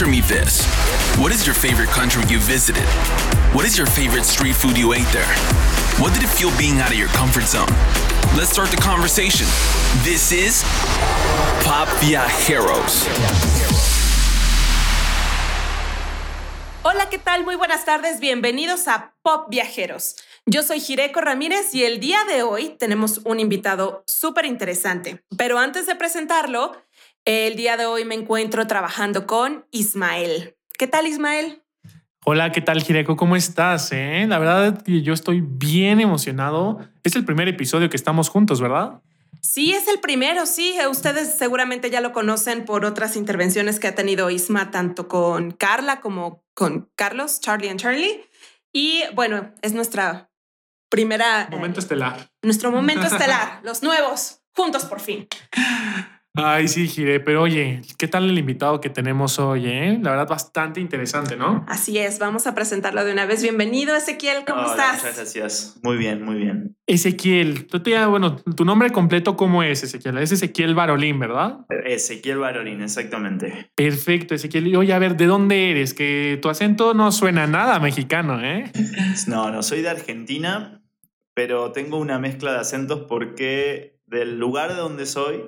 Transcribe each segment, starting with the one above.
Answer me this. What is your favorite country you visited? What is your favorite street food you ate there? What did it feel being out of your comfort zone? Let's start the conversation. This is Pop Viajeros. Hola, ¿qué tal? Muy buenas tardes. Bienvenidos a Pop Viajeros. Yo soy Jireco Ramírez y el día de hoy tenemos un invitado súper interesante. Pero antes de presentarlo, el día de hoy me encuentro trabajando con Ismael. ¿Qué tal, Ismael? Hola, ¿qué tal, Jireco? ¿Cómo estás? Eh? La verdad que yo estoy bien emocionado. Es el primer episodio que estamos juntos, ¿verdad? Sí, es el primero, sí. Ustedes seguramente ya lo conocen por otras intervenciones que ha tenido Isma, tanto con Carla como con Carlos, Charlie and Charlie. Y bueno, es nuestra primera... Momento estelar. Nuestro momento estelar, los nuevos, juntos por fin. Ay, sí, Gire, pero oye, ¿qué tal el invitado que tenemos hoy? Eh? La verdad, bastante interesante, ¿no? Así es, vamos a presentarlo de una vez. Bienvenido, Ezequiel, ¿cómo Hola, estás? Muchas gracias. Muy bien, muy bien. Ezequiel, tú te, bueno, tu nombre completo, ¿cómo es, Ezequiel? Es Ezequiel Barolín, ¿verdad? Ezequiel Barolín, exactamente. Perfecto, Ezequiel. Y oye, a ver, ¿de dónde eres? Que tu acento no suena nada mexicano, ¿eh? No, no, soy de Argentina, pero tengo una mezcla de acentos porque del lugar de donde soy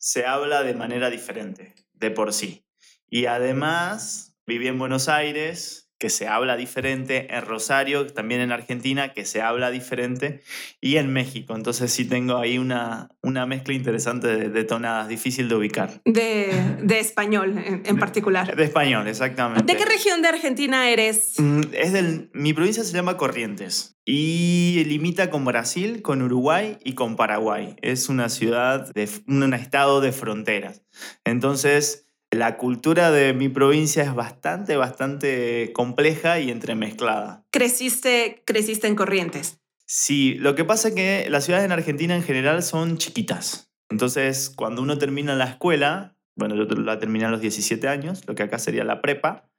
se habla de manera diferente, de por sí. Y además viví en Buenos Aires, que se habla diferente, en Rosario, también en Argentina, que se habla diferente, y en México. Entonces sí tengo ahí una, una mezcla interesante de, de tonadas, difícil de ubicar. De, de español en, en particular. De español, exactamente. ¿De qué región de Argentina eres? Mm, Es del, mi provincia se llama Corrientes y limita con Brasil, con Uruguay y con Paraguay. Es una ciudad, de, un estado de fronteras. Entonces, la cultura de mi provincia es bastante, bastante compleja y entremezclada. Creciste, creciste en Corrientes. Sí, lo que pasa es que las ciudades en Argentina en general son chiquitas. Entonces, cuando uno termina la escuela, bueno, yo la terminé a los 17 años, lo que acá sería la prepa,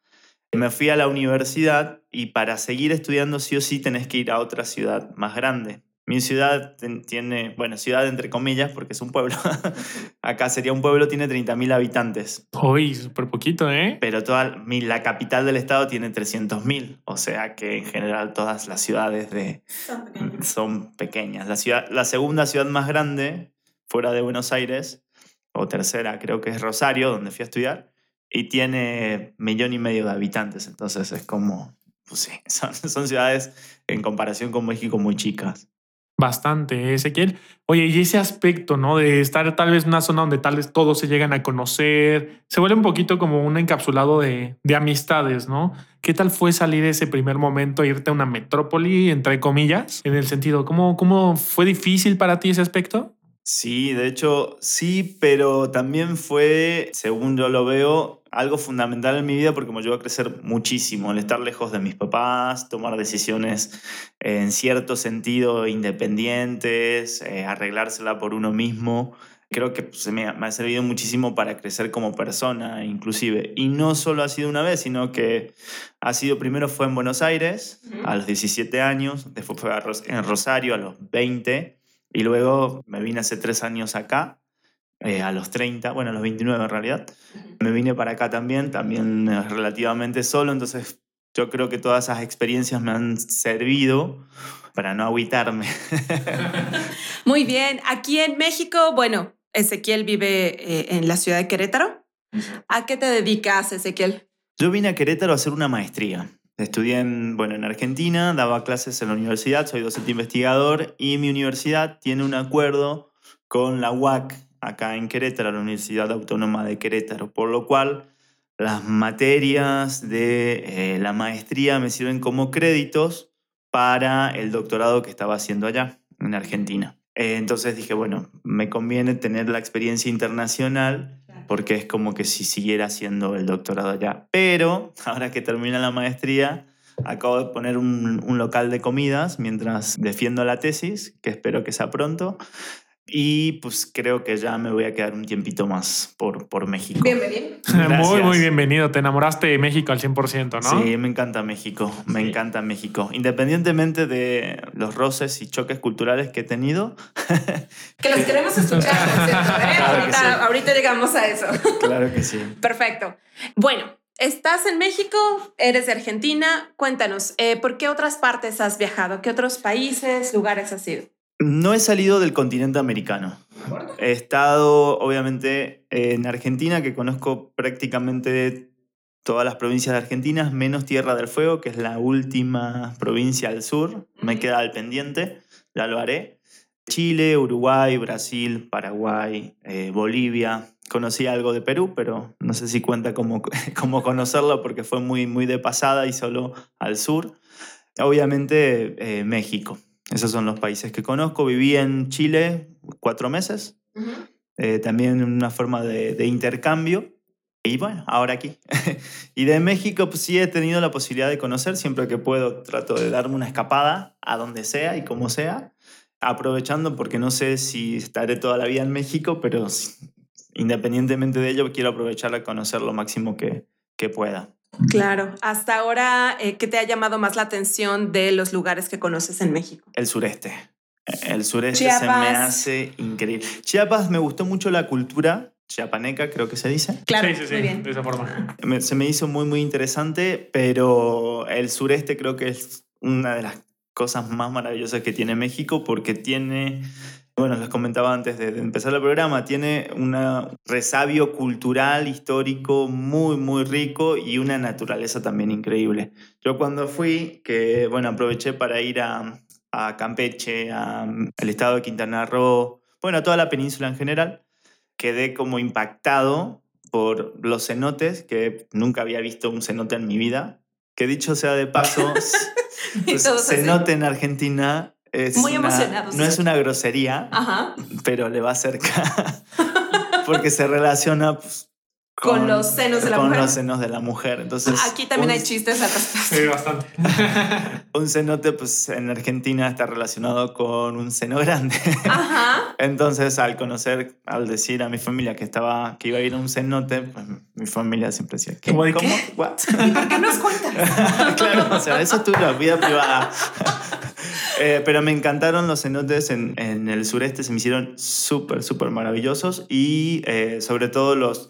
me fui a la universidad y para seguir estudiando sí o sí tenés que ir a otra ciudad más grande. Mi ciudad tiene, bueno, ciudad entre comillas, porque es un pueblo. Acá sería un pueblo, tiene 30.000 habitantes. Uy, súper poquito, ¿eh? Pero toda, la capital del estado tiene 300.000. O sea que en general todas las ciudades de, son pequeñas. La, ciudad, la segunda ciudad más grande, fuera de Buenos Aires, o tercera creo que es Rosario, donde fui a estudiar, y tiene millón y medio de habitantes. Entonces es como, pues sí, son, son ciudades en comparación con México muy chicas. Bastante, Ezequiel. Oye, y ese aspecto, ¿no? De estar tal vez en una zona donde tal vez todos se llegan a conocer, se vuelve un poquito como un encapsulado de, de amistades, ¿no? ¿Qué tal fue salir ese primer momento, irte a una metrópoli, entre comillas? En el sentido, ¿cómo, cómo fue difícil para ti ese aspecto? Sí, de hecho sí, pero también fue, según yo lo veo, algo fundamental en mi vida porque me ayudó a crecer muchísimo, el estar lejos de mis papás, tomar decisiones en cierto sentido independientes, eh, arreglársela por uno mismo. Creo que pues, me, ha- me ha servido muchísimo para crecer como persona, inclusive. Y no solo ha sido una vez, sino que ha sido, primero fue en Buenos Aires, a los 17 años, después fue en Rosario a los 20, y luego me vine hace tres años acá, eh, a los 30, bueno, a los 29 en realidad. Me vine para acá también, también relativamente solo, entonces yo creo que todas esas experiencias me han servido para no agüitarme. Muy bien. Aquí en México, bueno, Ezequiel vive eh, en la ciudad de Querétaro. ¿A qué te dedicas, Ezequiel? Yo vine a Querétaro a hacer una maestría. Estudié en, bueno, en Argentina, daba clases en la universidad, soy docente investigador y mi universidad tiene un acuerdo con la UAC acá en Querétaro, la Universidad Autónoma de Querétaro, por lo cual las materias de eh, la maestría me sirven como créditos para el doctorado que estaba haciendo allá, en Argentina. Eh, entonces dije, bueno, me conviene tener la experiencia internacional porque es como que si siguiera haciendo el doctorado allá. Pero ahora que termina la maestría, acabo de poner un, un local de comidas mientras defiendo la tesis, que espero que sea pronto. Y pues creo que ya me voy a quedar un tiempito más por, por México. Bienvenido. Muy, Gracias. muy bienvenido. Te enamoraste de México al 100%, ¿no? Sí, me encanta México, me Sí. encanta México. Independientemente de los roces y choques culturales que he tenido, Que los queremos escuchar, ¿eh? Claro que ahorita, sí. ahorita llegamos a eso. claro que sí. Perfecto. Bueno, Estás en México, eres de Argentina. Cuéntanos, eh, ¿por qué otras partes has viajado? ¿Qué otros países, lugares has ido? No he salido del continente americano. He estado, obviamente, en Argentina, que conozco prácticamente todas las provincias de Argentina, menos Tierra del Fuego, que es la última provincia al sur. Me queda al pendiente, ya lo haré. Chile, Uruguay, Brasil, Paraguay, eh, Bolivia, conocí algo de Perú, pero no sé si cuenta como, como conocerlo porque fue muy, muy de pasada y solo al sur. Obviamente eh, México. Esos son los países que conozco. Viví en Chile cuatro meses, eh, también en una forma de, de, intercambio. Y bueno, ahora aquí. y de México pues, sí he tenido la posibilidad de conocer. Siempre que puedo trato de darme una escapada a donde sea y como sea. Aprovechando porque no sé si estaré toda la vida en México, pero independientemente de ello, quiero aprovechar a conocer lo máximo que, que pueda. Claro. Hasta ahora, eh, ¿qué te ha llamado más la atención de los lugares que conoces en México? El sureste. El sureste se me hace increíble. Chiapas me gustó mucho la cultura chiapaneca, creo que se dice. Claro, sí, sí, sí, bien. de esa forma. se me hizo muy, muy interesante, pero el sureste creo que es una de las cosas más maravillosas que tiene México porque tiene bueno, les comentaba antes de, empezar el programa, tiene un resabio cultural, histórico muy, muy rico y una naturaleza también increíble. Yo cuando fui, que bueno, aproveché para ir a, a Campeche, al estado de Quintana Roo, bueno, a toda la península en general, quedé como impactado por los cenotes, que nunca había visto un cenote en mi vida. Que dicho sea de paso, pues, cenote en Argentina muy emocionados. No es una grosería, pero le va cerca. porque se relaciona pues, con, los senos de la mujer. Con los senos de la mujer. Entonces, Aquí también hay chistes al respecto. Sí, bastante. un cenote, pues en Argentina está relacionado con un seno grande. Ajá. Entonces, al conocer, al decir a mi familia que estaba, que iba a ir a un cenote, pues mi familia siempre decía, ¿Qué? ¿Cómo? ¿Cómo? ¿What? ¿Y por qué nos cuentas? claro, o sea, eso es tu vida privada. Eh, pero me encantaron los cenotes en, el sureste, se me hicieron súper, súper maravillosos y eh, sobre todo los,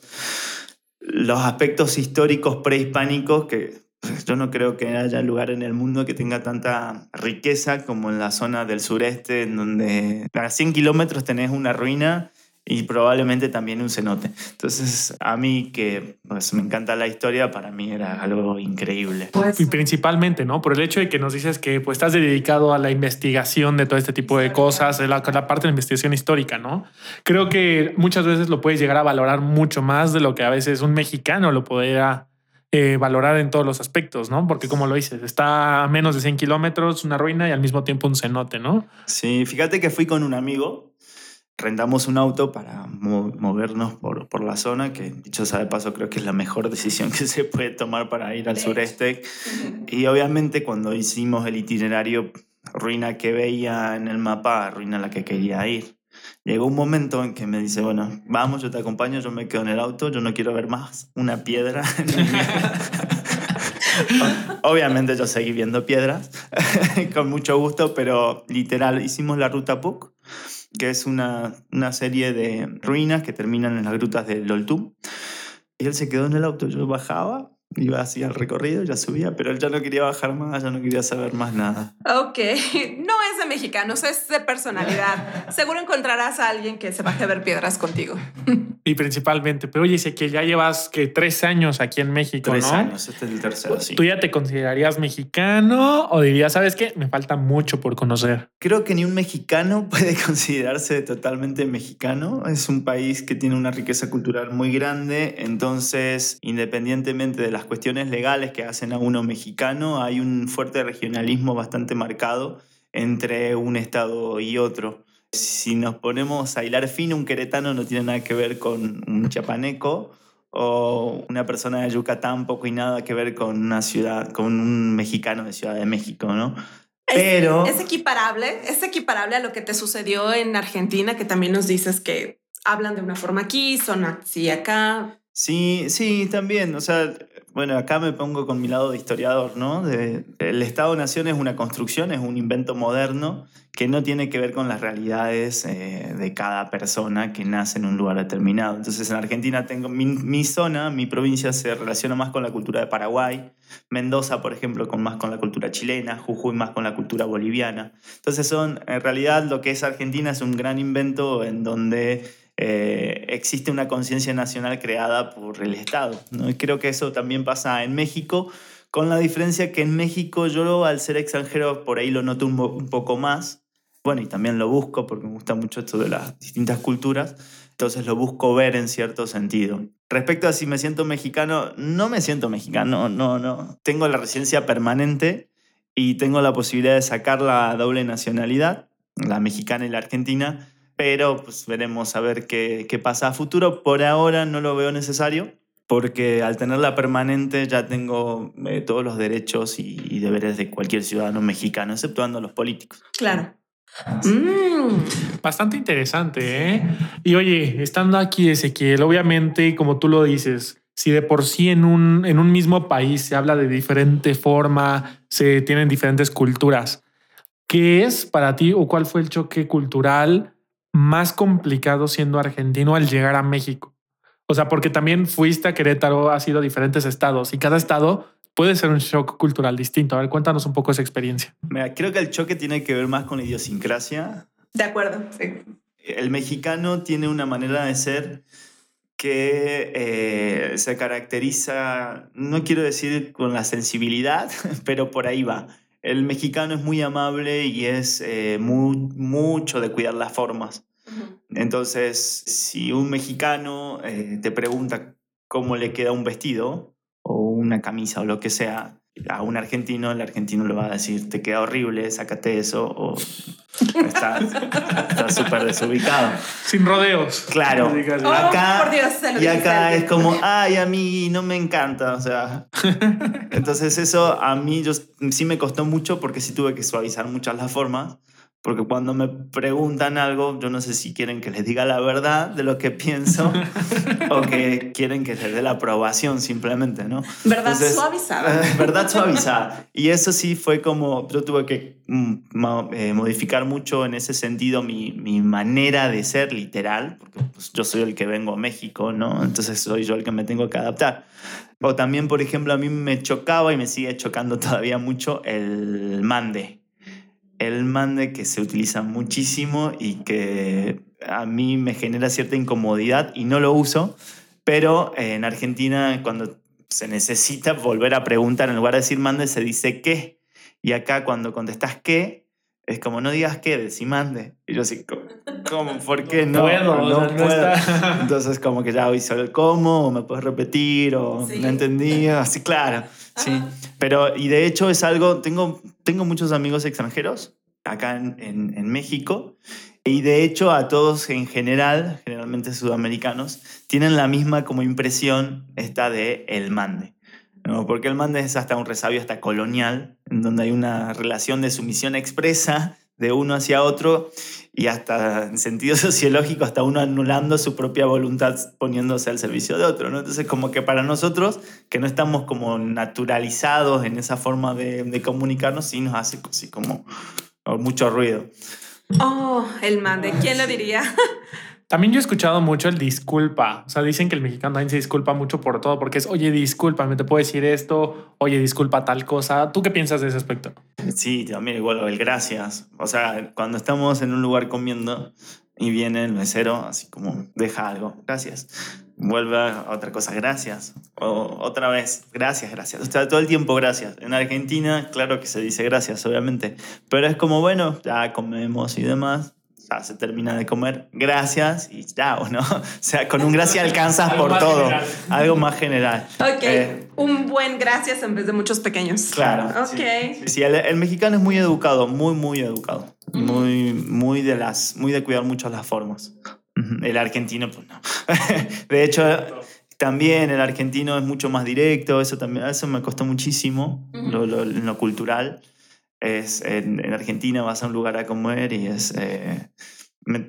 los aspectos históricos prehispánicos que pues, yo no creo que haya lugar en el mundo que tenga tanta riqueza como en la zona del sureste, en donde a 100 kilómetros tenés una ruina y probablemente también un cenote. Entonces, a mí que pues, me encanta la historia, para mí era algo increíble. Pues, y principalmente, ¿no? Por el hecho de que nos dices que pues, estás dedicado a la investigación de todo este tipo de cosas, la, la parte de la investigación histórica, ¿no? Creo que muchas veces lo puedes llegar a valorar mucho más de lo que a veces un mexicano lo podría eh, valorar en todos los aspectos, ¿no? Porque como lo dices, está a menos de 100 kilómetros, una ruina y al mismo tiempo un cenote, ¿no? Sí, fíjate que fui con un amigo rentamos un auto para movernos por, por, la zona, que dicho sea de paso creo que es la mejor decisión que se puede tomar para ir al sureste. Y obviamente cuando hicimos el itinerario, ruina que veía en el mapa, ruina a la que quería ir. Llegó un momento en que me dice, bueno, vamos, yo te acompaño, yo me quedo en el auto, yo no quiero ver más una piedra. Obviamente yo seguí viendo piedras con mucho gusto, pero literal hicimos la ruta PUC que es una, una serie de ruinas que terminan en las grutas del Loltum. Él se quedó en el auto, yo bajaba iba así al recorrido, ya subía, pero él ya no quería bajar más, ya no quería saber más nada. Ok, no de mexicanos, es de personalidad. Seguro encontrarás a alguien que se baje a ver piedras contigo. Y principalmente, pero oye, sé que ya llevas que tres años aquí en México, tres años, este es el tercero, sí. ¿Tú ya te considerarías mexicano o dirías, sabes qué, me falta mucho por conocer? Creo que ni un mexicano puede considerarse totalmente mexicano. Es un país que tiene una riqueza cultural muy grande, entonces, independientemente de la cuestiones legales que hacen a uno mexicano, hay un fuerte regionalismo bastante marcado entre un estado y otro. Si nos ponemos a hilar fino, un queretano no tiene nada que ver con un chapaneco o una persona de Yucatán poco y nada que ver con una ciudad, con un mexicano de Ciudad de México, ¿no? Pero es equiparable, es equiparable a lo que te sucedió en Argentina, que también nos dices que hablan de una forma aquí, son así acá. Sí, sí, también. O sea, bueno, acá me pongo con mi lado de historiador, ¿no? De- el Estado-Nación es una construcción, es un invento moderno que no tiene que ver con las realidades eh, de cada persona que nace en un lugar determinado. Entonces en Argentina tengo mi, mi zona, mi provincia se relaciona más con la cultura de Paraguay, Mendoza, por ejemplo, con más con la cultura chilena, Jujuy más con la cultura boliviana. Entonces son, en realidad lo que es Argentina es un gran invento en donde eh, existe una conciencia nacional creada por el Estado. ¿no? Y creo que eso también pasa en México, con la diferencia que en México yo al ser extranjero por ahí lo noto un, un poco más. Bueno, y también lo busco porque me gusta mucho esto de las distintas culturas. Entonces lo busco ver en cierto sentido. Respecto a si me siento mexicano, no me siento mexicano, no, no. Tengo la residencia permanente y tengo la posibilidad de sacar la doble nacionalidad, la mexicana y la argentina, pero pues veremos a ver qué, qué pasa a futuro. Por ahora no lo veo necesario, porque al tenerla permanente ya tengo eh, todos los derechos y, y deberes de cualquier ciudadano mexicano, exceptuando los políticos. Claro. Mm, Bastante interesante, ¿eh? Y oye, estando aquí, Ezequiel, obviamente, como tú lo dices, si de por sí en un, en un mismo país se habla de diferente forma, se tienen diferentes culturas, ¿qué es para ti o cuál fue el choque cultural más complicado siendo argentino al llegar a México? O sea, porque también fuiste a Querétaro, has ido a diferentes estados y cada estado puede ser un shock cultural distinto. A ver, cuéntanos un poco esa experiencia. Mira, creo que el choque tiene que ver más con la idiosincrasia de acuerdo. Sí. el mexicano tiene una manera de ser que eh, se caracteriza, no quiero decir con la sensibilidad, pero por ahí va. El mexicano es muy amable y es eh, muy, mucho de cuidar las formas. Entonces, si un mexicano eh, te pregunta cómo le queda un vestido o una camisa o lo que sea, a un argentino, el argentino le va a decir, te queda horrible, sácate eso, o estás estás súper desubicado. Sin rodeos. Claro. Oh, Acá, por Dios, se lo y acá es alguien. como, ay, a mí no me encanta, o sea. Entonces eso a mí yo, sí me costó mucho porque sí tuve que suavizar muchas las formas, porque cuando me preguntan algo, yo no sé si quieren que les diga la verdad de lo que pienso o que quieren que les dé la aprobación simplemente, ¿no? Verdad Entonces, suavizada. verdad suavizada. Y eso sí fue como, yo tuve que mm, eh, modificar mucho en ese sentido mi, mi manera de ser literal, porque pues, yo soy el que vengo a México, ¿no? Entonces soy yo el que me tengo que adaptar. O también, por ejemplo, a mí me chocaba y me sigue chocando todavía mucho el mande. El mande que se utiliza muchísimo y que a mí me genera cierta incomodidad y no lo uso, pero eh, en Argentina cuando se necesita volver a preguntar, en lugar de decir mande, se dice qué. Y acá cuando contestas qué, es como no digas qué, decí mande. Y yo así, ¿cómo? ¿Cómo? ¿Por qué no? puedo, o no puedo. Entonces como que ya hoy solo el cómo, o me puedes repetir, o Sí. no entendí, así claro. Sí. Pero, y de hecho es algo, tengo, tengo muchos amigos extranjeros acá en, en, en México, y de hecho a todos en general, generalmente sudamericanos, tienen la misma como impresión esta de el mande. ¿no? Porque el mande es hasta un resabio hasta colonial, en donde hay una relación de sumisión expresa de uno hacia otro y hasta en sentido sociológico, hasta uno anulando su propia voluntad poniéndose al servicio de otro. ¿no? Entonces, como que para nosotros, que no estamos como naturalizados en esa forma de, de comunicarnos, sí nos hace así como mucho ruido. Oh, el mande. ¿Quién lo diría? También yo he escuchado mucho el disculpa. O sea, dicen que el mexicano también se disculpa mucho por todo, porque es, oye, discúlpame, te puedo decir esto, oye, disculpa tal cosa. ¿Tú qué piensas de ese aspecto? Sí, también igual el gracias. O sea, cuando estamos en un lugar comiendo y viene el mesero, así como deja algo, gracias. Vuelve a otra cosa, gracias. O otra vez, gracias, gracias. O sea, todo el tiempo gracias. En Argentina, claro que se dice gracias, obviamente. Pero es como, bueno, ya comemos y demás. Ya se termina de comer, gracias y chao, ¿no? O sea, con un gracias alcanzas por todo. general. Algo más general. Ok. Eh, Un buen gracias en vez de muchos pequeños. Claro. Ok. Sí, sí, el, el mexicano es muy educado, muy, muy educado. Muy, muy de las, muy de cuidar mucho las formas. El argentino, pues no. De hecho, también el argentino es mucho más directo, eso también, eso me costó muchísimo, Ujú. lo, lo- en lo cultural. Es, en, en Argentina vas a un lugar a comer y es, eh, me-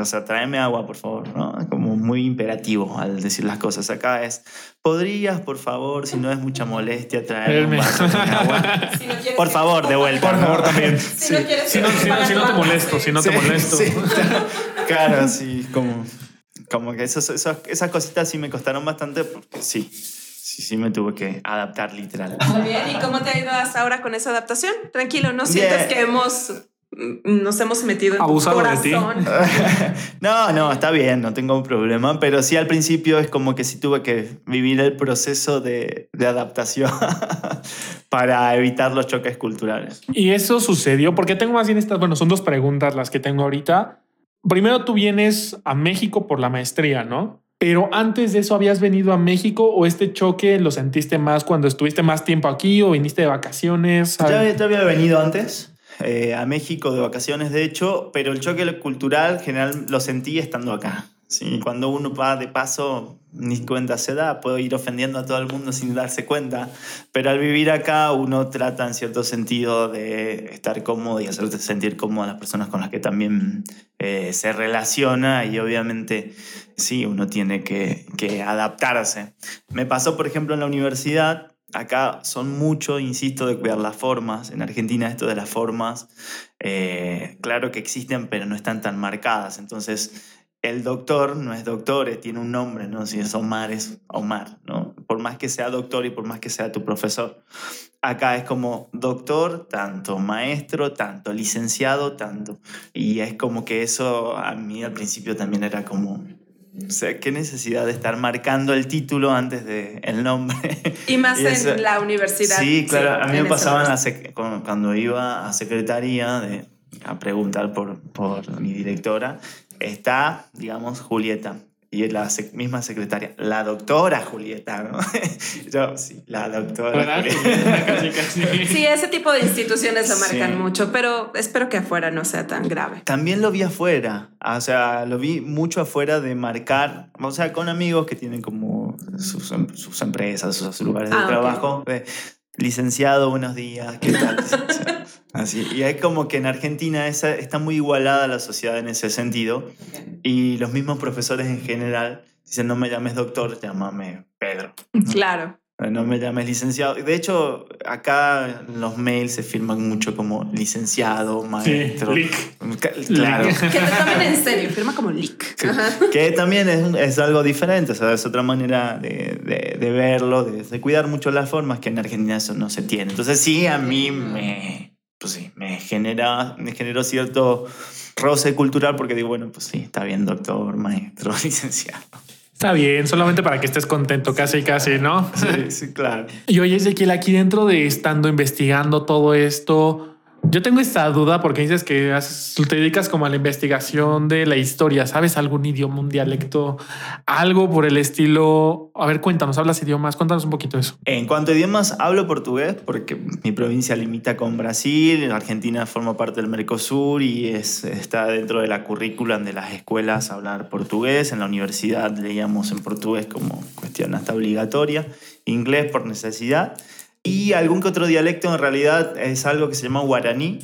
o sea, tráeme agua, por favor, ¿no? Como muy imperativo al decir las cosas. Acá es, ¿podrías, por favor, si no es mucha molestia, traerme agua? Si no Por favor, de vuelta. Por favor, también. Si no quieres Si no, que si no- para si no tu te molesto, sí. si no te Sí, molesto. sí, claro, sí, como, como que esos- esos- esas cositas sí me costaron bastante porque sí, sí, sí me tuve que adaptar literal. Muy bien, ¿y cómo te ha ido hasta ahora con esa adaptación? Tranquilo, no sientes Bien. que hemos nos hemos metido en tu Abusado de ti. corazón. No, no, está bien, no tengo un problema, pero sí al principio es como que sí tuve que vivir el proceso de, de adaptación para evitar los choques culturales. Y eso sucedió porque tengo más bien estas, bueno, son dos preguntas las que tengo ahorita. Primero, tú vienes a México por la maestría, ¿no? Pero antes de eso, ¿habías venido a México o este choque lo sentiste más cuando estuviste más tiempo aquí o viniste de vacaciones? Ya, había- ya había venido antes eh, a México de vacaciones, de hecho, pero el choque cultural general lo sentí estando acá. Sí, cuando uno va de paso, ni cuenta se da, puedo ir ofendiendo a todo el mundo sin darse cuenta, pero al vivir acá uno trata en cierto sentido de estar cómodo y hacerte sentir cómodo a las personas con las que también eh, se relaciona y obviamente sí, uno tiene que, que adaptarse. Me pasó, por ejemplo, en la universidad, acá son mucho, insisto, de cuidar las formas. En Argentina esto de las formas, eh, claro que existen, pero no están tan marcadas. Entonces, el doctor no es doctor, eh, tiene un nombre, ¿no? Si es Omar, es Omar, ¿no? Por más que sea doctor y por más que sea tu profesor. Acá es como doctor, tanto maestro, tanto licenciado, tanto. Y es como que eso a mí al principio también era como... O sea, qué necesidad de estar marcando el título antes del el nombre. Y más Y eso- en la universidad. Sí, claro. a mí me esa pasaba en la cuando iba a secretaría de, a preguntar por, por mi directora. Está, digamos, Julieta. Y la sec- misma secretaria, la doctora Julieta, ¿no? Yo, sí, la doctora. Julieta. casi, casi. Sí, ese tipo de instituciones lo marcan Sí. mucho, pero espero que afuera no sea tan grave. También lo vi afuera, o sea, lo vi mucho afuera de marcar, o sea, con amigos que tienen como sus, em- sus empresas, sus lugares de Ah, trabajo. de, Licenciado, buenos días, ¿qué tal? Así. Y es como que en Argentina esa, está muy igualada la sociedad en ese sentido. Y los mismos profesores en general dicen, no me llames doctor, llámame Pedro. Claro. No me llames licenciado. De hecho, acá los mails se firman mucho como licenciado, Sí, maestro. leak. Claro. Que te tomen en serio, firma como leak. Sí. Que también es, un- es algo diferente, o sea, es otra manera de, de- de verlo, de, de cuidar mucho las formas, que en Argentina eso no se tiene. Entonces sí, a mí me, pues sí, me, genera, me generó cierto roce cultural porque digo, bueno, pues sí, está bien, doctor, maestro, licenciado. Está bien, solamente para que estés contento, casi, casi, ¿no? Sí, sí, claro. Y oye, Ezequiel, aquí dentro de estando investigando todo esto, yo tengo esta duda porque dices que te dedicas como a la investigación de la historia. ¿Sabes algún idioma, un dialecto, algo por el estilo? A ver, cuéntanos, hablas idiomas, cuéntanos un poquito eso. En cuanto a idiomas, hablo portugués porque mi provincia limita con Brasil, Argentina forma parte del Mercosur y es, está dentro de la currícula de las escuelas hablar portugués. En la universidad leíamos en portugués como cuestión hasta obligatoria, inglés por necesidad y algún que otro dialecto en realidad es algo que se llama guaraní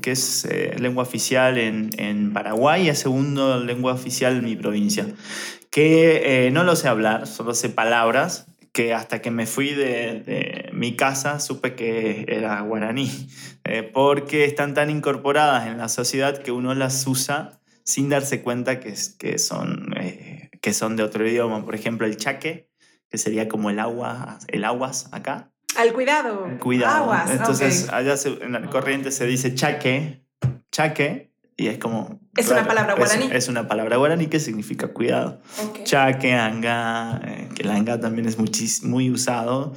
que es eh, lengua oficial en, en Paraguay y es segundo lengua oficial en mi provincia que eh, no lo sé hablar, solo sé palabras, que hasta que me fui de, mi casa supe que era guaraní, eh, porque están tan incorporadas en la sociedad que uno las usa sin darse cuenta que, que, son, que son de otro idioma. Por ejemplo, el chaque, que sería como el agua, el aguas acá. Al cuidado. Cuidado. Aguas. Entonces, allá se- en la corriente se dice chaque, chaque, y es como... Es una palabra guaraní. Es, una palabra guaraní que significa cuidado. Chaque, anga, eh, que el anga también es muchis- muy usado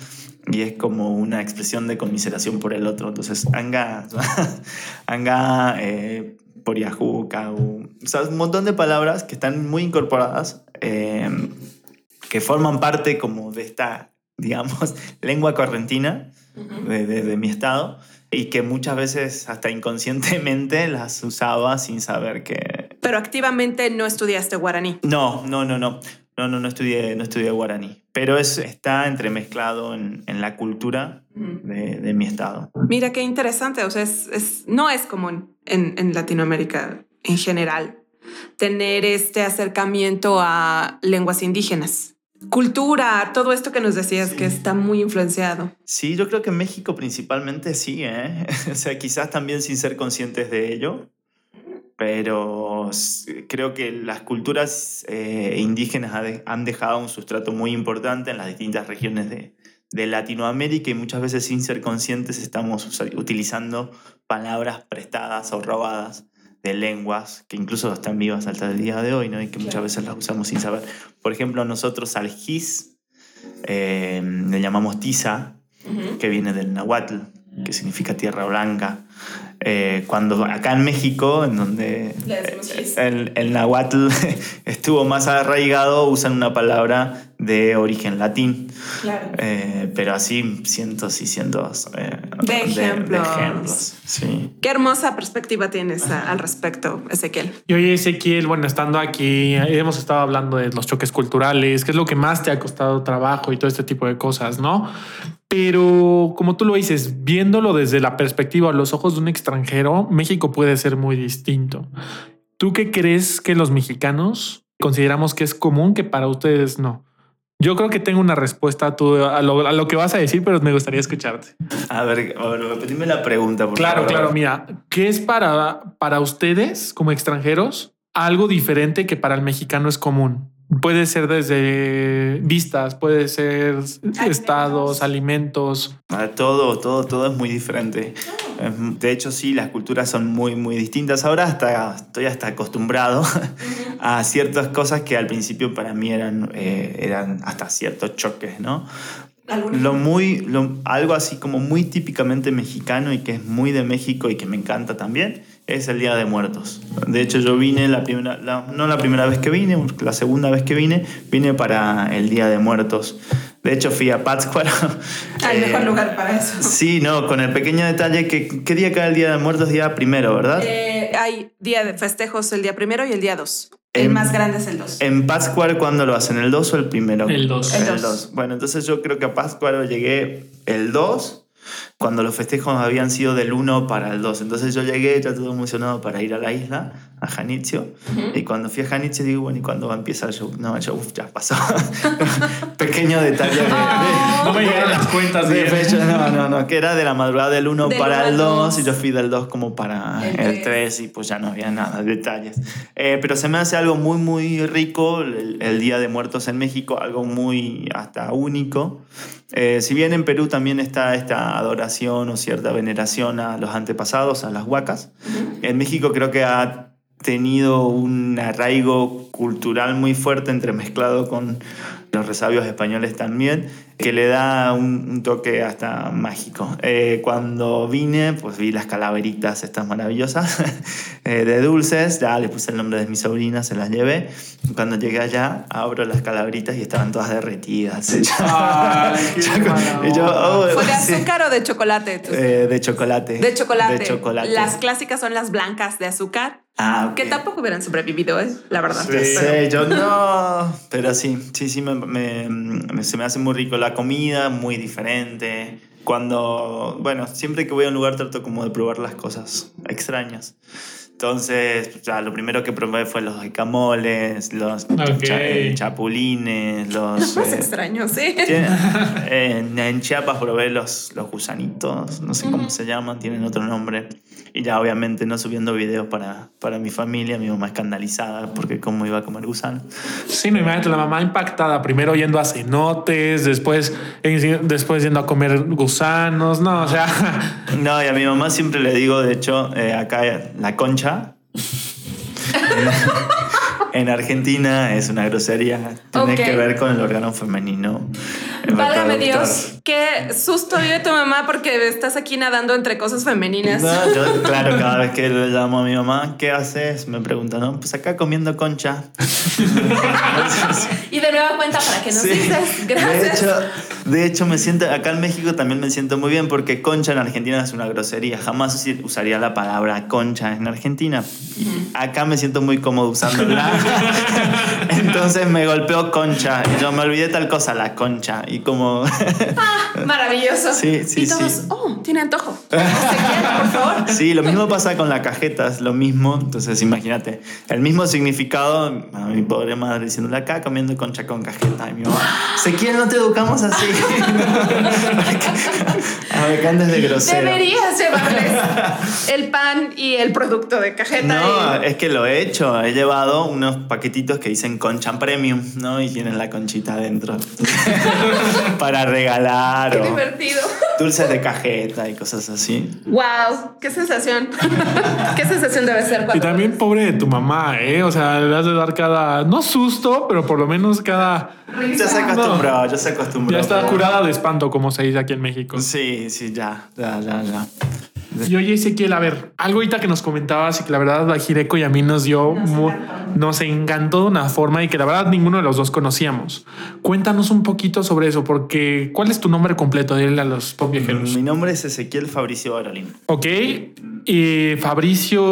y es como una expresión de conmiseración por el otro. Entonces, anga, anga, eh, por Yahoo, Kau, o sea, un montón de palabras que están muy incorporadas, eh, que forman parte como de esta, digamos, lengua correntina de, de- de mi estado y que muchas veces hasta inconscientemente las usaba sin saber que, Pero activamente no estudiaste guaraní. no, no, no, no. No, no, no estudié, no estudié guaraní. Pero es, está entremezclado en, en la cultura de, de mi estado. Mira qué interesante. O sea, es, es- no es común en, en Latinoamérica en general. tener este acercamiento a lenguas indígenas. Cultura, todo esto que nos decías que está muy influenciado. Sí, yo creo que en México principalmente sí, ¿eh? o sea, quizás también sin ser conscientes de ello, pero creo que las culturas eh, indígenas han dejado un sustrato muy importante en las distintas regiones de, de Latinoamérica y muchas veces sin ser conscientes estamos utilizando palabras prestadas o robadas de lenguas que incluso están vivas hasta el día de hoy ¿no? y que muchas veces las usamos sin saber. Por ejemplo, nosotros al gis eh, le llamamos tiza, que viene del nahuatl, que significa tierra blanca. Eh, cuando acá en México, en donde el, el, nahuatl estuvo más arraigado, usan una palabra de origen latín. Claro. Eh, pero así cientos y cientos eh, de, ejemplos. Sí. Qué hermosa perspectiva tienes al respecto, Ezequiel. Y oye, Ezequiel, bueno, estando aquí, hemos estado hablando de los choques culturales, qué es lo que más te ha costado trabajo y todo este tipo de cosas, ¿no? Pero como tú lo dices, viéndolo desde la perspectiva o los ojos de un extranjero, México puede ser muy distinto. ¿Tú qué crees que los mexicanos consideramos que es común que para ustedes no? Yo creo que tengo una respuesta a, a, lo, que vas a decir, pero me gustaría escucharte. A ver, a ver la pregunta. Por claro, claro. Mira, ¿qué es para, para ustedes como extranjeros algo diferente que para el mexicano es común? Puede ser desde vistas, puede ser estados, alimentos. Ah, todo, todo, todo es muy diferente. De hecho, sí, las culturas son muy, muy distintas. Ahora hasta, estoy hasta acostumbrado a ciertas cosas que al principio para mí eran, eh, eran hasta ciertos choques, ¿no? Lo muy, lo, algo así como muy típicamente mexicano y que es muy de México y que me encanta también es el Día de Muertos. De hecho, yo vine, la primera, no la primera vez que vine, la segunda vez que vine, vine para el Día de Muertos. De hecho, fui a Pátzcuaro. Hay mejor eh, lugar para eso. Sí, no, con el pequeño detalle que ¿qué día cae el Día de Muertos? Día primero, ¿verdad? Eh, hay día de festejos el día primero y el día dos. El más grande es el 2. ¿En Pátzcuaro cuándo lo hacen? ¿El 2 o el primero? El 2. El 2. Bueno, entonces yo creo que a Pátzcuaro llegué el 2 cuando los festejos habían sido del 1 para el 2. Entonces yo llegué ya todo emocionado para ir a la isla, a Janitzio. Y cuando fui a Janitzio digo, bueno, ¿y cuándo va a empezar el show? No, el show ya pasó. Pequeño detalle. Las cuentas de fecha. No, no, no, que era de la madrugada del 1 para el 2 y yo fui del 2 como para el 3 y pues ya no había nada, detalles. Eh, pero se me hace algo muy, muy rico el, el Día de Muertos en México, algo muy hasta único. Eh, si bien en Perú también está esta adoración o cierta veneración a los antepasados, a las huacas, en México creo que ha tenido un arraigo cultural muy fuerte entremezclado con los resabios españoles también que le da un, toque hasta mágico. Eh, cuando vine, pues vi las calaveritas estas maravillosas eh, de dulces, ya le puse el nombre de mi sobrina, se las llevé. Cuando llegué allá, abro las calaveritas y estaban todas derretidas. Oh, ¿Fue de azúcar o de chocolate? Eh, de chocolate. De chocolate. De chocolate. Las clásicas son las blancas de azúcar. Ah, Que tampoco hubieran sobrevivido, ¿eh? la verdad. Sí, yo no. Pero sí, sí, sí, me, se me hace muy rico la comida, muy diferente. Cuando, bueno, siempre que voy a un lugar trato como de probar las cosas extrañas. Entonces, ya, lo primero que probé fue los camoles, los chapulines, los... Más eh, extraños, sí. En, Chiapas probé los, los gusanitos, no sé cómo se llaman, tienen otro nombre. Y ya obviamente no subiendo videos para, para mi familia, mi mamá escandalizada porque cómo iba a comer gusano. Sí, no, imagínate, la mamá impactada, primero yendo a cenotes, después, después yendo a comer gusanos, no, o sea... No, y a mi mamá siempre le digo, de hecho, eh, acá la concha... en Argentina es una grosería. Tiene que ver con el órgano femenino. Válgame Dios, qué susto vive tu mamá porque estás aquí nadando entre cosas femeninas. yo, claro, cada vez que le llamo a mi mamá, ¿qué haces? Me pregunta, ¿no? Pues acá comiendo concha. y de nueva cuenta, ¿para qué nos dices? Gracias. De hecho, De hecho, me siento, acá en México también me siento muy bien porque concha en Argentina es una grosería. Jamás usaría la palabra concha en Argentina. Y acá me siento muy cómodo usándola. Entonces me golpeó concha. Y yo me olvidé tal cosa, la concha. Y como. Maravilloso. Sí, sí, y todos, sí. oh, tiene antojo. Por favor. Sí, lo mismo pasa con la cajeta, es lo mismo. Entonces, imagínate, el mismo significado. A mi pobre madre diciéndole acá comiendo concha con cajeta. Y mi mamá, Ezequiel, no te educamos así. a ver, que andes de grosero. Deberías llevarles el pan y el producto de cajeta. No, y- es que lo he hecho. He llevado unos paquetitos que dicen concha premium, ¿no? Y tienen la conchita adentro. Para regalar Qué o divertido. dulces de cajeta y cosas así. Wow, qué sensación. qué sensación debe ser Y también pobre de tu mamá, ¿eh? O sea, le has de dar cada, no susto, pero por lo menos cada... Ya se acostumbró, ya se acostumbró. Ya está curada de espanto, como se dice aquí en México. Sí, sí, ya, ya, ya, ya. Y oye, Ezequiel, a ver, algo ahorita que nos comentabas y que la verdad a Jireco y a mí nos dio, mu- nos encantó de una forma y que la verdad ninguno de los dos conocíamos. Cuéntanos un poquito sobre eso, porque ¿cuál es tu nombre completo? Dile a los pop viajeros. Mi nombre es Ezequiel Fabricio Barolín. Ok, y Fabricio,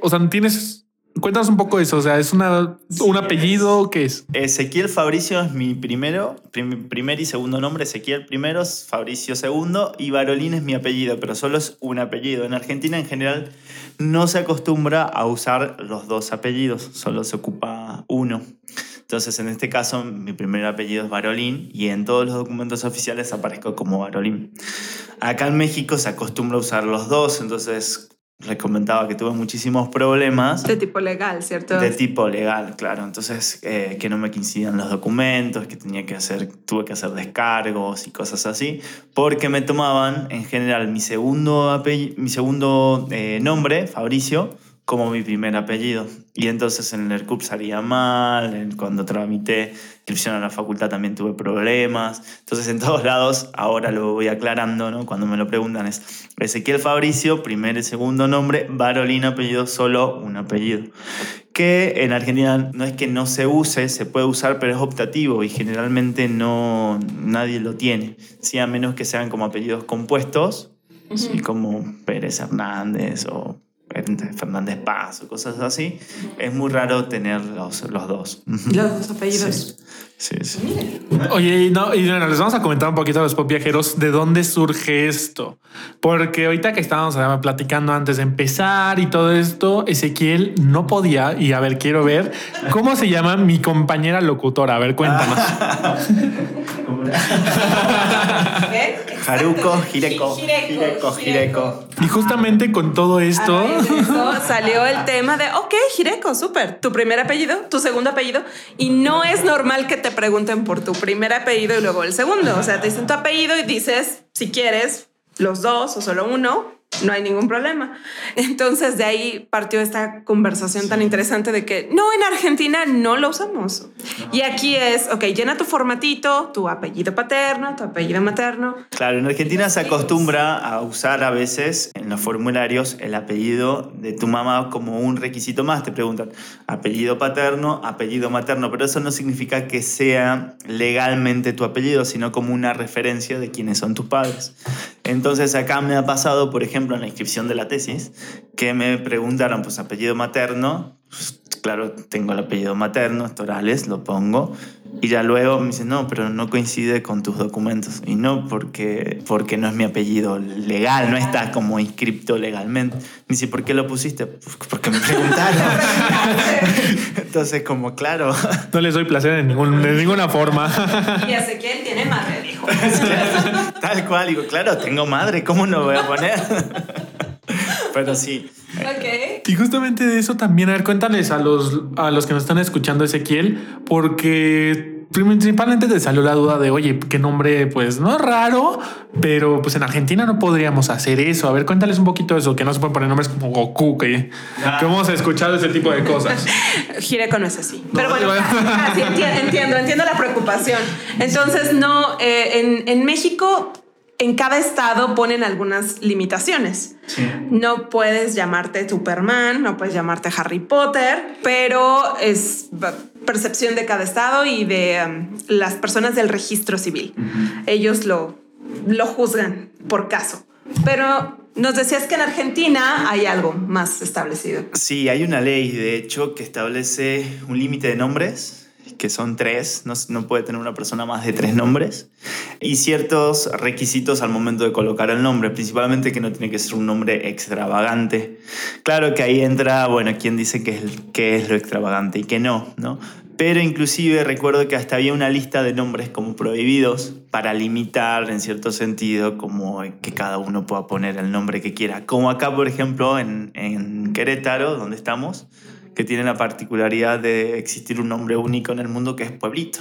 o sea, tienes, cuéntanos un poco eso, o sea, es una, un apellido que es. Ezequiel Fabricio es mi primero, prim- primer y segundo nombre. Ezequiel primero, Fabricio segundo y Barolín es mi apellido, pero solo es un apellido. En Argentina en general no se acostumbra a usar los dos apellidos, solo se ocupa uno. Entonces, en este caso, mi primer apellido es Barolín y en todos los documentos oficiales aparezco como Barolín. Acá en México se acostumbra a usar los dos, entonces les comentaba que tuve muchísimos problemas. De tipo legal, ¿cierto? De tipo legal, claro. Entonces, eh, que no me coincidían los documentos, que tenía que hacer, tuve que hacer descargos y cosas así, porque me tomaban en general mi segundo, apell- mi segundo eh, nombre, Fabricio, como mi primer apellido. Y entonces en el ERCUP salía mal, cuando tramité inscripción a la facultad también tuve problemas. Entonces en todos lados, ahora lo voy aclarando, ¿no? Cuando me lo preguntan es Ezequiel Fabricio, primer y segundo nombre, Barolina apellido, solo un apellido. Que en Argentina no es que no se use, se puede usar, pero es optativo y generalmente no nadie lo tiene. Sí, a menos que sean como apellidos compuestos, sí, como Pérez Hernández o Fernández Paz o cosas así, es muy raro tener los, los dos. Los dos apellidos. Sí, sí. Oye, y no, y bueno, les vamos a comentar un poquito a los pop viajeros de dónde surge esto. Porque ahorita que estábamos platicando antes de empezar y todo esto, Ezequiel no podía. Y a ver, quiero ver cómo se llama mi compañera locutora. A ver, cuéntanos. Haruko, Hireko, Hireko, Hireko, Hireko. Y justamente con todo esto, eso salió el tema de, ok, Jireko, súper, tu primer apellido, tu segundo apellido, y no es normal que te pregunten por tu primer apellido y luego el segundo. O sea, te dicen tu apellido y dices, si quieres, los dos o solo uno, no hay ningún problema. Entonces de ahí partió esta conversación tan interesante de que no, en Argentina no lo usamos. Y aquí es, ok, llena tu formatito, tu apellido paterno, tu apellido materno. Claro, en Argentina se acostumbra a usar a veces en los formularios el apellido de tu mamá como un requisito más. Te preguntan apellido paterno, apellido materno, pero eso no significa que sea legalmente tu apellido, sino como una referencia de quiénes son tus padres. Entonces acá me ha pasado, por ejemplo, en la inscripción de la tesis, que me preguntaron, pues apellido materno, pues, claro, tengo el apellido materno, Torales, lo pongo, y ya luego me dicen, no, pero no coincide con tus documentos. Y no porque, porque no es mi apellido legal, no está como inscripto legalmente. Me dice, ¿por qué lo pusiste? "Pues porque me preguntaron. Entonces, como, claro. no les doy placer en ningún- de ninguna forma. Y Ezequiel tiene madre. Tal cual, digo, claro, tengo madre, ¿cómo no voy a poner? Pero sí. Y justamente de eso también, a ver, cuéntales a los, a los que nos están escuchando, Ezequiel, porque principalmente te salió la duda de, oye, qué nombre, pues no es raro, pero pues en Argentina no podríamos hacer eso. A ver, cuéntales un poquito de eso, que no se pueden poner nombres como Goku, que, que hemos escuchado ese tipo de cosas. Jireko no es así. Pero bueno, bueno. ah, sí, entiendo, entiendo la preocupación. Entonces, no, eh, en, en México en cada estado ponen algunas limitaciones. No puedes llamarte Superman, no puedes llamarte Harry Potter, pero es percepción de cada estado y de um, las personas del registro civil. Ellos lo, lo juzgan por caso. Pero nos decías que en Argentina hay algo más establecido. Sí, hay una ley, de hecho, que establece un límite de nombres que son tres, no, puede tener una persona más de tres nombres, y ciertos requisitos al momento de colocar el nombre, principalmente que no tiene que ser un nombre extravagante. Claro que ahí entra, bueno, quién dice que es, que es lo extravagante y que no, ¿no? Pero inclusive recuerdo que hasta había una lista de nombres como prohibidos para limitar en cierto sentido como que cada uno pueda poner el nombre que quiera. Como acá, por ejemplo, en, en Querétaro, donde estamos, que tiene la particularidad de existir un nombre único en el mundo que es Pueblito,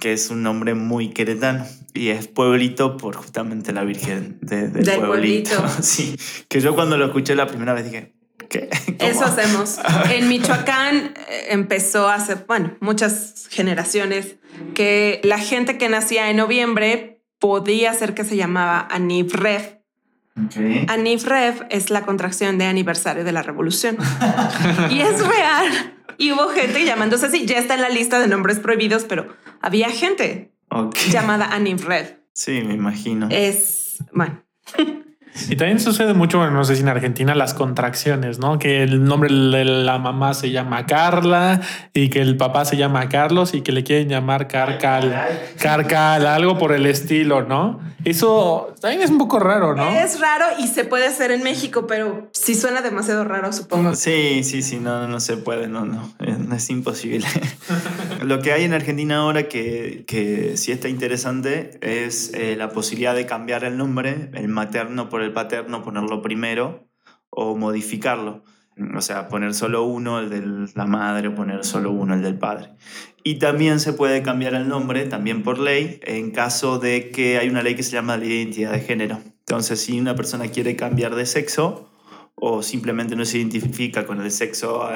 que es un nombre muy queretano y es Pueblito por justamente la Virgen de, del, Pueblito. Sí, que yo cuando lo escuché la primera vez dije, ¿qué? Eso hacemos. En Michoacán eh, empezó hace, bueno, muchas generaciones que la gente que nacía en noviembre podía ser que se llamaba Anif Okay. Anif Rev es la contracción de aniversario de la revolución. y es real. Y hubo gente llamándose así. Ya está en la lista de nombres prohibidos, pero había gente llamada Anif Rev. Sí, me imagino. Es, bueno. Y también sucede mucho, no sé si en Argentina, las contracciones, ¿no? Que el nombre de la mamá se llama Carla y que el papá se llama Carlos y que le quieren llamar Carcal, Carcal, algo por el estilo, ¿no? Eso también es un poco raro, ¿no? Es raro y se puede hacer en México, pero sí suena demasiado raro, supongo. Sí, sí, sí, no, no se puede, no, no, es imposible. Lo que hay en Argentina ahora que, que sí está interesante es eh, la posibilidad de cambiar el nombre, el materno por el paterno, ponerlo primero o modificarlo. O sea, poner solo uno, el de la madre, o poner solo uno, el del padre. Y también se puede cambiar el nombre, también por ley, en caso de que hay una ley que se llama la identidad de género. Entonces, si una persona quiere cambiar de sexo o simplemente no se identifica con el sexo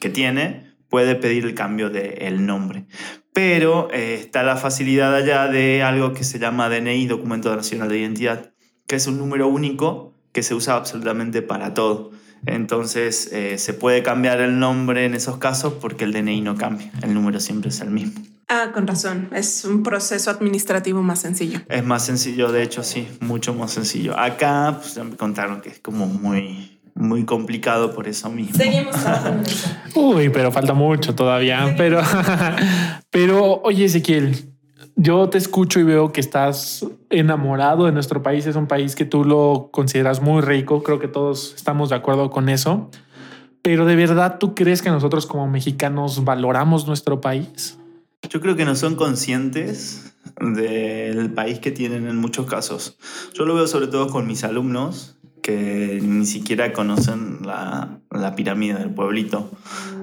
que tiene, puede pedir el cambio del nombre. Pero eh, está la facilidad allá de algo que se llama DNI, Documento Nacional de Identidad, que es un número único que se usa absolutamente para todo. Entonces eh, se puede cambiar el nombre en esos casos porque el DNI no cambia, el número siempre es el mismo. Ah, con razón, es un proceso administrativo más sencillo. Es más sencillo, de hecho sí, mucho más sencillo. Acá pues, me contaron que es como muy, muy complicado por eso mismo. Seguimos trabajando Uy, pero falta mucho todavía. Pero, pero, oye, Ezequiel, yo te escucho y veo que estás enamorado de nuestro país. Es un país que tú lo consideras muy rico. Creo que todos estamos de acuerdo con eso. Pero de verdad, ¿tú crees que nosotros como mexicanos valoramos nuestro país? Yo creo que no son conscientes del país que tienen en muchos casos. Yo lo veo sobre todo con mis alumnos que ni siquiera conocen la, la pirámide del pueblito.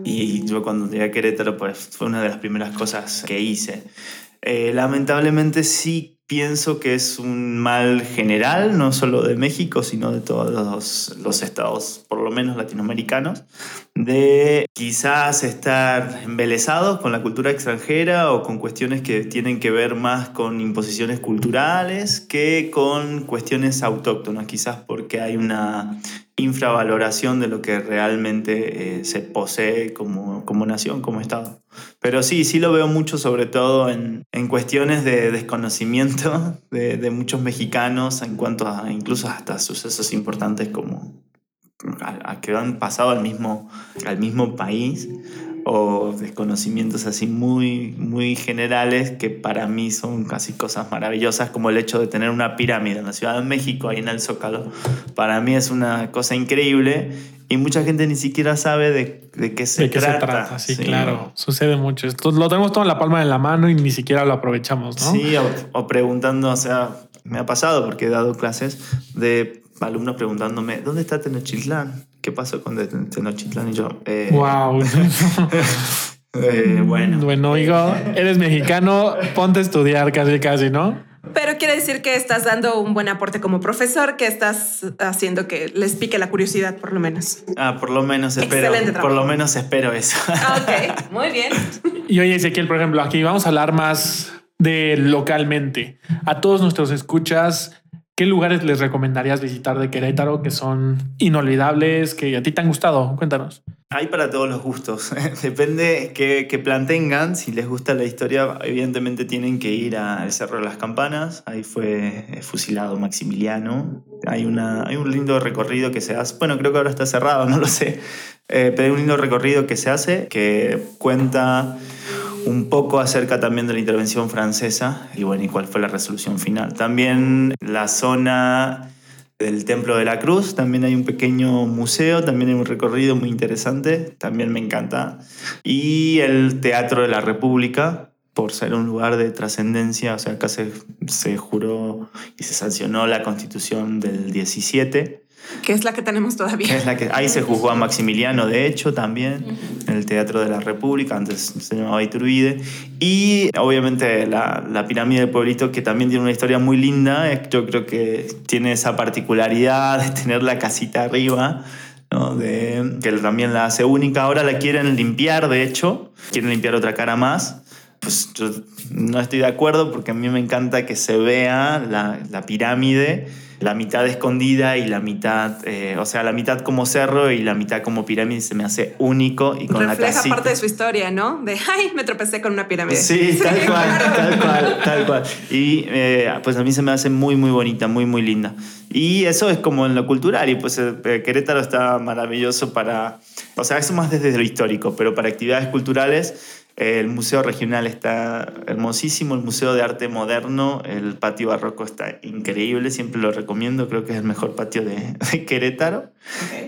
Y yo cuando llegué a Querétaro, pues fue una de las primeras cosas que hice. Eh, lamentablemente sí pienso que es un mal general, no solo de México, sino de todos los, estados, por lo menos latinoamericanos, de quizás estar embelesados con la cultura extranjera o con cuestiones que tienen que ver más con imposiciones culturales que con cuestiones autóctonas, quizás porque hay una infravaloración de lo que realmente eh, se posee como, como nación, como Estado. Pero sí, sí lo veo mucho, sobre todo en, en cuestiones de desconocimiento de, de, muchos mexicanos en cuanto a incluso hasta sucesos importantes como que han pasado al mismo, al mismo país o desconocimientos así muy, muy generales que para mí son casi cosas maravillosas, como el hecho de tener una pirámide en la Ciudad de México, ahí en el Zócalo. Para mí es una cosa increíble y mucha gente ni siquiera sabe de, de qué se ¿De qué trata. Se trata. Sí, claro, sucede mucho. Esto lo tenemos todo en la palma de la mano y ni siquiera lo aprovechamos, ¿no? Sí, o, o preguntando, o sea, me ha pasado porque he dado clases de alumnos preguntándome, ¿dónde está Tenochtitlán? ¿Qué pasó con Tenochtitlán? Y yo, eh, wow. eh, bueno. Bueno, oigo, eres mexicano, ponte a estudiar casi, casi, ¿no? Pero quiere decir que estás dando un buen aporte como profesor, que estás haciendo que les pique la curiosidad, por lo menos. Ah, por lo menos espero. Por lo menos espero eso. ok, muy bien. Y oye, Ezequiel, por ejemplo, aquí vamos a hablar más de localmente. A todos nuestros escuchas, ¿qué lugares les recomendarías visitar de Querétaro que son inolvidables, que a ti te han gustado? Cuéntanos. Hay para todos los gustos. Depende qué, qué, plan tengan. Si les gusta la historia, evidentemente tienen que ir al Cerro de las Campanas. Ahí fue fusilado Maximiliano. Hay, una, hay un lindo recorrido que se hace. Bueno, creo que ahora está cerrado, no lo sé. Eh, pero hay un lindo recorrido que se hace que cuenta un poco acerca también de la intervención francesa y bueno, y cuál fue la resolución final. También la zona del Templo de la Cruz, también hay un pequeño museo, también hay un recorrido muy interesante, también me encanta. Y el Teatro de la República, por ser un lugar de trascendencia, o sea, acá se, se juró y se sancionó la constitución del 17 que es la que tenemos todavía. es la que, ahí se juzgó a Maximiliano, de hecho, también, en el Teatro de la República, antes se llamaba Iturbide. Y obviamente la, la, pirámide del pueblito, que también tiene una historia muy linda, yo creo que tiene esa particularidad de tener la casita arriba. ¿no? De, que también la hace única. Ahora la quieren limpiar, de hecho, quieren limpiar otra cara más pues yo no estoy de acuerdo porque a mí me encanta que se vea la, la pirámide la mitad escondida y la mitad, eh, o sea, la mitad como cerro y la mitad como pirámide se me hace único y con Refleja la casita. parte de su historia, ¿no? De, ay, me tropecé con una pirámide. Sí, tal cual, tal cual, tal cual. Y eh, pues a mí se me hace muy, muy bonita, muy, muy linda. Y eso es como en lo cultural y pues eh, Querétaro está maravilloso para, o sea, eso más desde lo histórico, pero para actividades culturales el Museo Regional está hermosísimo, el Museo de Arte Moderno, el patio barroco está increíble, siempre lo recomiendo, creo que es el mejor patio de, Querétaro.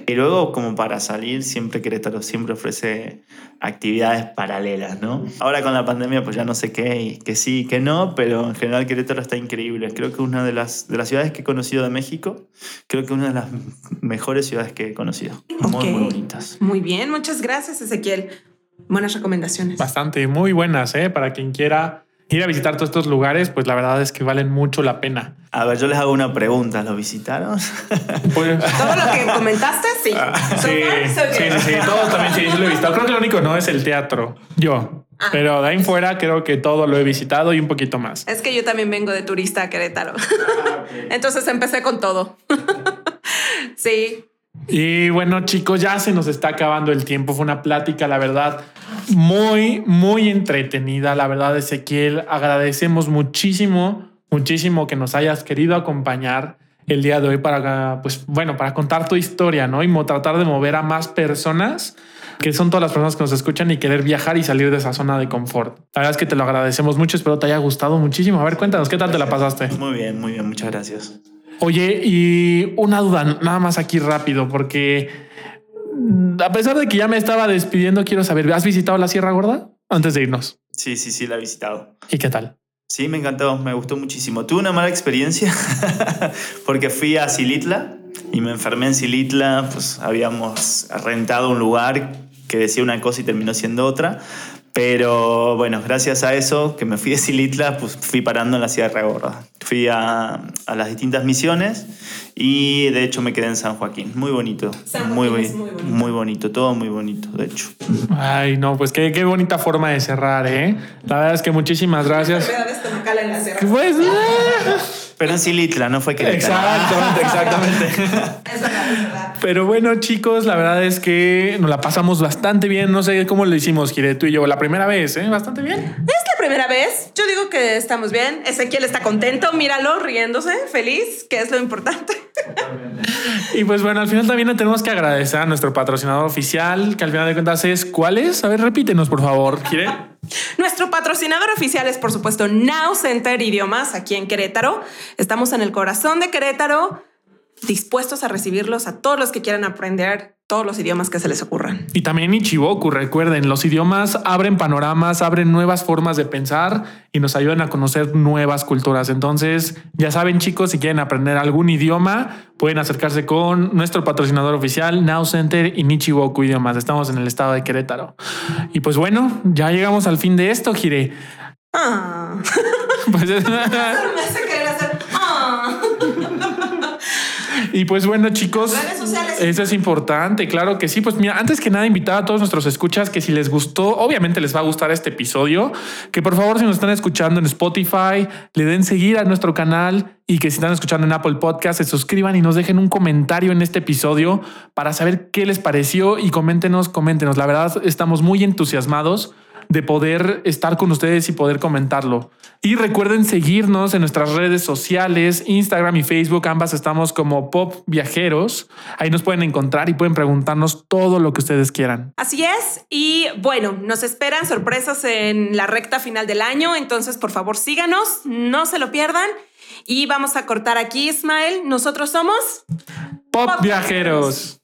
Y luego, como para salir, siempre Querétaro siempre ofrece actividades paralelas, ¿no? Ahora con la pandemia, pues ya no sé qué, que sí, que no, pero en general Querétaro está increíble. Creo que una de las, de las ciudades que he conocido de México, creo que una de las mejores ciudades que he conocido. Muy, muy bonitas. Muy bien, muchas gracias, Ezequiel. Buenas recomendaciones. Bastante, muy buenas, ¿eh? Para quien quiera ir a visitar todos estos lugares, pues la verdad es que valen mucho la pena. A ver, yo les hago una pregunta. ¿Lo visitaron? Pues, Todo lo que comentaste, sí. Ah, sí, sí, sí, sí, Todo también sí, sí lo he visitado. Creo que lo único no es el teatro. Yo. Ah. Pero de ahí en fuera creo que todo lo he visitado y un poquito más. Es que yo también vengo de turista a Querétaro. Ah, Entonces empecé con todo. sí. Y bueno, chicos, ya se nos está acabando el tiempo. Fue una plática, la verdad, muy, muy entretenida. La verdad, Ezequiel, agradecemos muchísimo, muchísimo que nos hayas querido acompañar el día de hoy para, pues, bueno, para contar tu historia, ¿no? Y tratar de mover a más personas que son todas las personas que nos escuchan y querer viajar y salir de esa zona de confort. La verdad es que te lo agradecemos mucho, espero te haya gustado muchísimo. A ver, cuéntanos, ¿qué tal te la pasaste? Muy bien, muy bien, muchas gracias. Oye, y una duda, nada más aquí rápido, porque a pesar de que ya me estaba despidiendo, quiero saber, ¿has visitado la Sierra Gorda antes de irnos? Sí, sí, sí, la he visitado. ¿Y qué tal? Sí, me encantó, me gustó muchísimo. Tuve una mala experiencia porque fui a Silitla y me enfermé en Silitla, pues habíamos rentado un lugar que decía una cosa y terminó siendo otra. Pero bueno, gracias a eso, que me fui de Silitla, pues fui parando en la Sierra Gorda. Fui a, a, las distintas misiones y de hecho me quedé en San Joaquín. Muy bonito. muy, muy, bonito. muy bonito, todo muy bonito, de hecho. Ay, no, pues qué, qué bonita forma de cerrar, ¿eh? La verdad es que muchísimas gracias. En la sierra. Pues, pero en Silitla, no fue que. Exactamente, exactamente. Pero bueno, chicos, la verdad es que nos la pasamos bastante bien. No sé cómo lo hicimos, Gire, tú y yo, la primera vez, ¿eh? Bastante bien. Es la primera vez. Yo digo que estamos bien. Ezequiel está contento, míralo, riéndose, feliz, que es lo importante. y pues bueno, al final también tenemos que agradecer a nuestro patrocinador oficial, que al final de cuentas es ¿cuál es? A ver, repítenos, por favor, Gire. Nuestro patrocinador oficial es, por supuesto, Now Center Idiomas aquí en Querétaro. Estamos en el corazón de Querétaro, dispuestos a recibirlos a todos los que quieran aprender todos los idiomas que se les ocurran. Y también Ichiboku, recuerden, los idiomas abren panoramas, abren nuevas formas de pensar y nos ayudan a conocer nuevas culturas. Entonces, ya saben chicos, si quieren aprender algún idioma, pueden acercarse con nuestro patrocinador oficial, Now Center y Nichiboku Idiomas. Estamos en el estado de Querétaro. Y pues bueno, ya llegamos al fin de esto, Gire. Ah. Pues, me hace querer hacer ah. Y pues bueno, chicos, Redes sociales. eso es importante, claro que sí. Pues mira, antes que nada, invitar a todos nuestros escuchas que si les gustó, obviamente les va a gustar este episodio, que por favor, si nos están escuchando en Spotify, le den seguir a nuestro canal y que si están escuchando en Apple Podcast, se suscriban y nos dejen un comentario en este episodio para saber qué les pareció y coméntenos, coméntenos. La verdad, estamos muy entusiasmados de poder estar con ustedes y poder comentarlo. Y recuerden seguirnos en nuestras redes sociales, Instagram y Facebook, ambas estamos como Pop Viajeros. Ahí nos pueden encontrar y pueden preguntarnos todo lo que ustedes quieran. Así es. Y bueno, nos esperan sorpresas en la recta final del año. Entonces, por favor, síganos, no se lo pierdan. Y vamos a cortar aquí, Ismael. Nosotros somos Pop Viajeros.